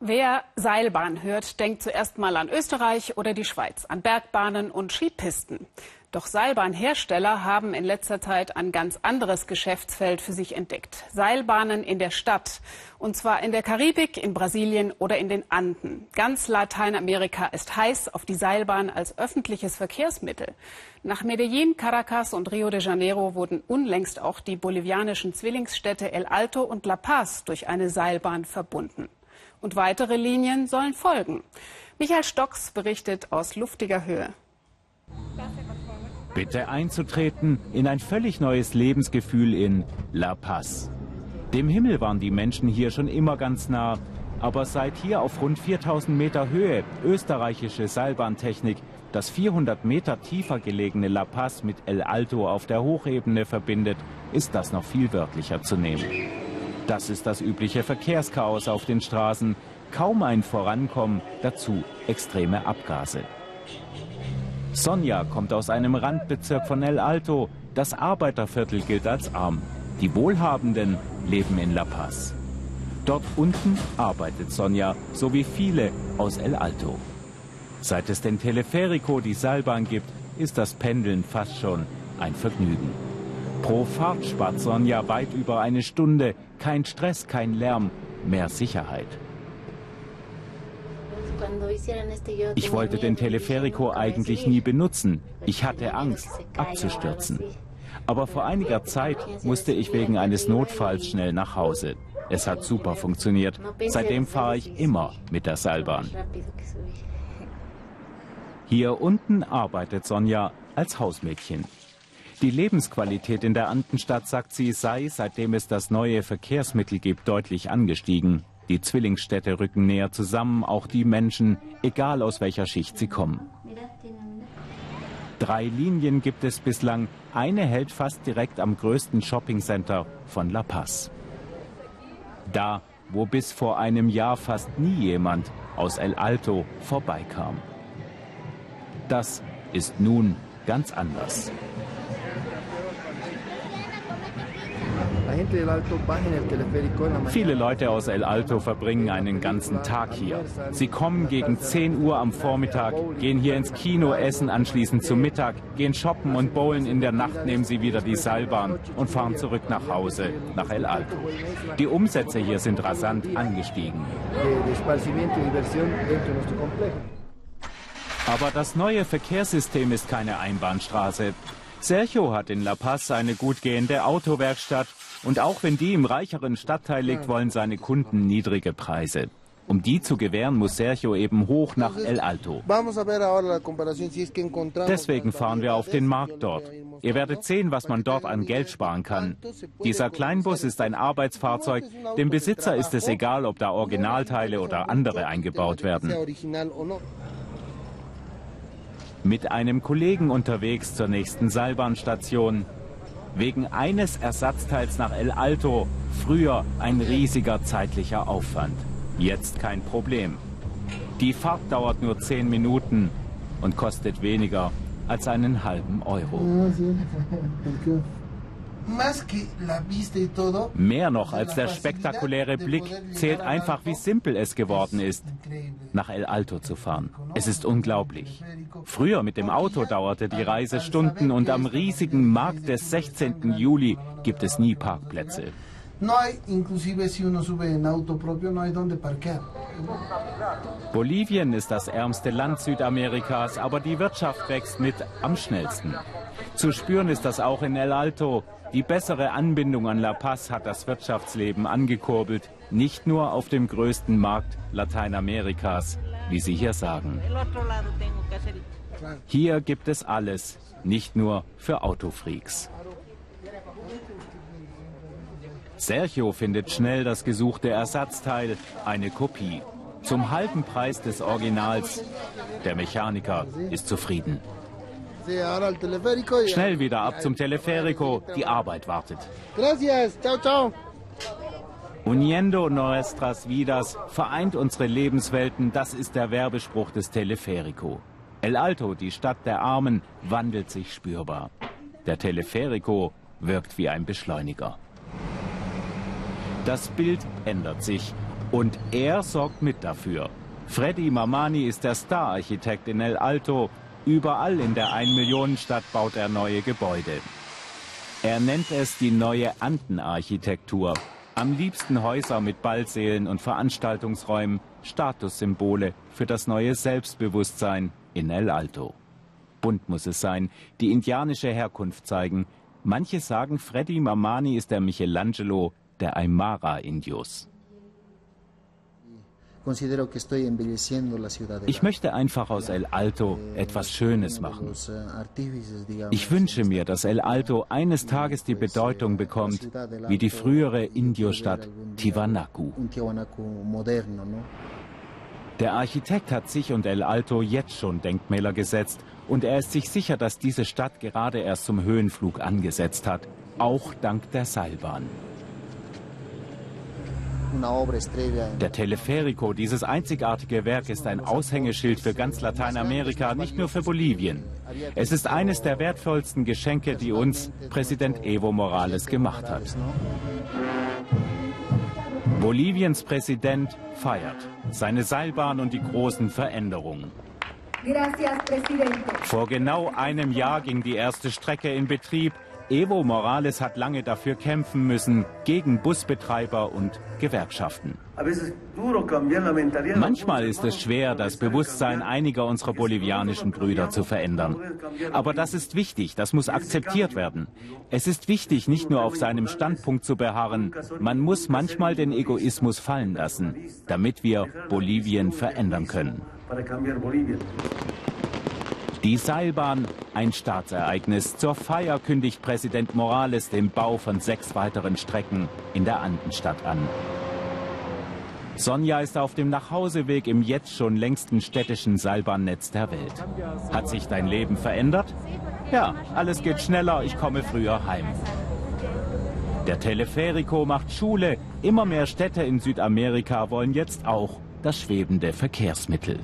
Wer Seilbahn hört, denkt zuerst mal an Österreich oder die Schweiz, an Bergbahnen und Skipisten. Doch Seilbahnhersteller haben in letzter Zeit ein ganz anderes Geschäftsfeld für sich entdeckt. Seilbahnen in der Stadt. Und zwar in der Karibik, in Brasilien oder in den Anden. Ganz Lateinamerika ist heiß auf die Seilbahn als öffentliches Verkehrsmittel. Nach Medellin, Caracas und Rio de Janeiro wurden unlängst auch die bolivianischen Zwillingsstädte El Alto und La Paz durch eine Seilbahn verbunden. Und weitere Linien sollen folgen. Michael Stocks berichtet aus luftiger Höhe. Bitte einzutreten in ein völlig neues Lebensgefühl in La Paz. Dem Himmel waren die Menschen hier schon immer ganz nah, aber seit hier auf rund 4000 Meter Höhe österreichische Seilbahntechnik das 400 Meter tiefer gelegene La Paz mit El Alto auf der Hochebene verbindet, ist das noch viel wörtlicher zu nehmen. Das ist das übliche Verkehrschaos auf den Straßen, kaum ein Vorankommen, dazu extreme Abgase. Sonja kommt aus einem Randbezirk von El Alto. Das Arbeiterviertel gilt als arm. Die Wohlhabenden leben in La Paz. Dort unten arbeitet Sonja, so wie viele aus El Alto. Seit es den Teleferico, die Seilbahn gibt, ist das Pendeln fast schon ein Vergnügen. Pro Fahrt spart Sonja weit über eine Stunde. Kein Stress, kein Lärm, mehr Sicherheit. Ich wollte den Teleferico eigentlich nie benutzen. Ich hatte Angst, abzustürzen. Aber vor einiger Zeit musste ich wegen eines Notfalls schnell nach Hause. Es hat super funktioniert. Seitdem fahre ich immer mit der Seilbahn. Hier unten arbeitet Sonja als Hausmädchen. Die Lebensqualität in der Andenstadt, sagt sie, sei, seitdem es das neue Verkehrsmittel gibt, deutlich angestiegen. Die Zwillingsstädte rücken näher zusammen, auch die Menschen, egal aus welcher Schicht sie kommen. Drei Linien gibt es bislang. Eine hält fast direkt am größten Shoppingcenter von La Paz. Da, wo bis vor einem Jahr fast nie jemand aus El Alto vorbeikam. Das ist nun ganz anders. Viele Leute aus El Alto verbringen einen ganzen Tag hier. Sie kommen gegen 10 Uhr am Vormittag, gehen hier ins Kino, essen anschließend zum Mittag, gehen shoppen und bowlen. In der Nacht nehmen sie wieder die Seilbahn und fahren zurück nach Hause, nach El Alto. Die Umsätze hier sind rasant angestiegen. Aber das neue Verkehrssystem ist keine Einbahnstraße. Sergio hat in La Paz eine gut gehende Autowerkstatt und auch wenn die im reicheren Stadtteil liegt, wollen seine Kunden niedrige Preise. Um die zu gewähren, muss Sergio eben hoch nach El Alto. Deswegen fahren wir auf den Markt dort. Ihr werdet sehen, was man dort an Geld sparen kann. Dieser Kleinbus ist ein Arbeitsfahrzeug. Dem Besitzer ist es egal, ob da Originalteile oder andere eingebaut werden. Mit einem Kollegen unterwegs zur nächsten Seilbahnstation. Wegen eines Ersatzteils nach El Alto. Früher ein riesiger zeitlicher Aufwand. Jetzt kein Problem. Die Fahrt dauert nur zehn Minuten und kostet weniger als einen halben Euro. Mehr noch als der spektakuläre Blick zählt einfach, wie simpel es geworden ist, nach El Alto zu fahren. Es ist unglaublich. Früher mit dem Auto dauerte die Reise Stunden und am riesigen Markt des 16. Juli gibt es nie Parkplätze. Bolivien ist das ärmste Land Südamerikas, aber die Wirtschaft wächst mit am schnellsten. Zu spüren ist das auch in El Alto. Die bessere Anbindung an La Paz hat das Wirtschaftsleben angekurbelt, nicht nur auf dem größten Markt Lateinamerikas, wie Sie hier sagen. Hier gibt es alles, nicht nur für Autofreaks. Sergio findet schnell das gesuchte Ersatzteil, eine Kopie. Zum halben Preis des Originals. Der Mechaniker ist zufrieden. Schnell wieder ab zum Teleferico, die Arbeit wartet. Uniendo nuestras vidas vereint unsere Lebenswelten, das ist der Werbespruch des Teleferico. El Alto, die Stadt der Armen, wandelt sich spürbar. Der Teleferico wirkt wie ein Beschleuniger. Das Bild ändert sich. Und er sorgt mit dafür. Freddy Mamani ist der Star-Architekt in El Alto. Überall in der Ein-Millionen-Stadt baut er neue Gebäude. Er nennt es die neue Andenarchitektur. Am liebsten Häuser mit Ballsälen und Veranstaltungsräumen, Statussymbole für das neue Selbstbewusstsein in El Alto. Bunt muss es sein, die indianische Herkunft zeigen. Manche sagen, Freddy Mamani ist der Michelangelo der Aymara-Indios. Ich möchte einfach aus El Alto etwas Schönes machen. Ich wünsche mir, dass El Alto eines Tages die Bedeutung bekommt wie die frühere Indiostadt Tiwanaku. Der Architekt hat sich und El Alto jetzt schon Denkmäler gesetzt und er ist sich sicher, dass diese Stadt gerade erst zum Höhenflug angesetzt hat, auch dank der Seilbahn. Der Teleferico, dieses einzigartige Werk, ist ein Aushängeschild für ganz Lateinamerika, nicht nur für Bolivien. Es ist eines der wertvollsten Geschenke, die uns Präsident Evo Morales gemacht hat. Boliviens Präsident feiert seine Seilbahn und die großen Veränderungen. Vor genau einem Jahr ging die erste Strecke in Betrieb. Evo Morales hat lange dafür kämpfen müssen, gegen Busbetreiber und Gewerkschaften. Manchmal ist es schwer, das Bewusstsein einiger unserer bolivianischen Brüder zu verändern. Aber das ist wichtig, das muss akzeptiert werden. Es ist wichtig, nicht nur auf seinem Standpunkt zu beharren, man muss manchmal den Egoismus fallen lassen, damit wir Bolivien verändern können. Die Seilbahn, ein Staatsereignis. Zur Feier kündigt Präsident Morales den Bau von sechs weiteren Strecken in der Andenstadt an. Sonja ist auf dem Nachhauseweg im jetzt schon längsten städtischen Seilbahnnetz der Welt. Hat sich dein Leben verändert? Ja, alles geht schneller, ich komme früher heim. Der Teleferico macht Schule. Immer mehr Städte in Südamerika wollen jetzt auch das schwebende Verkehrsmittel.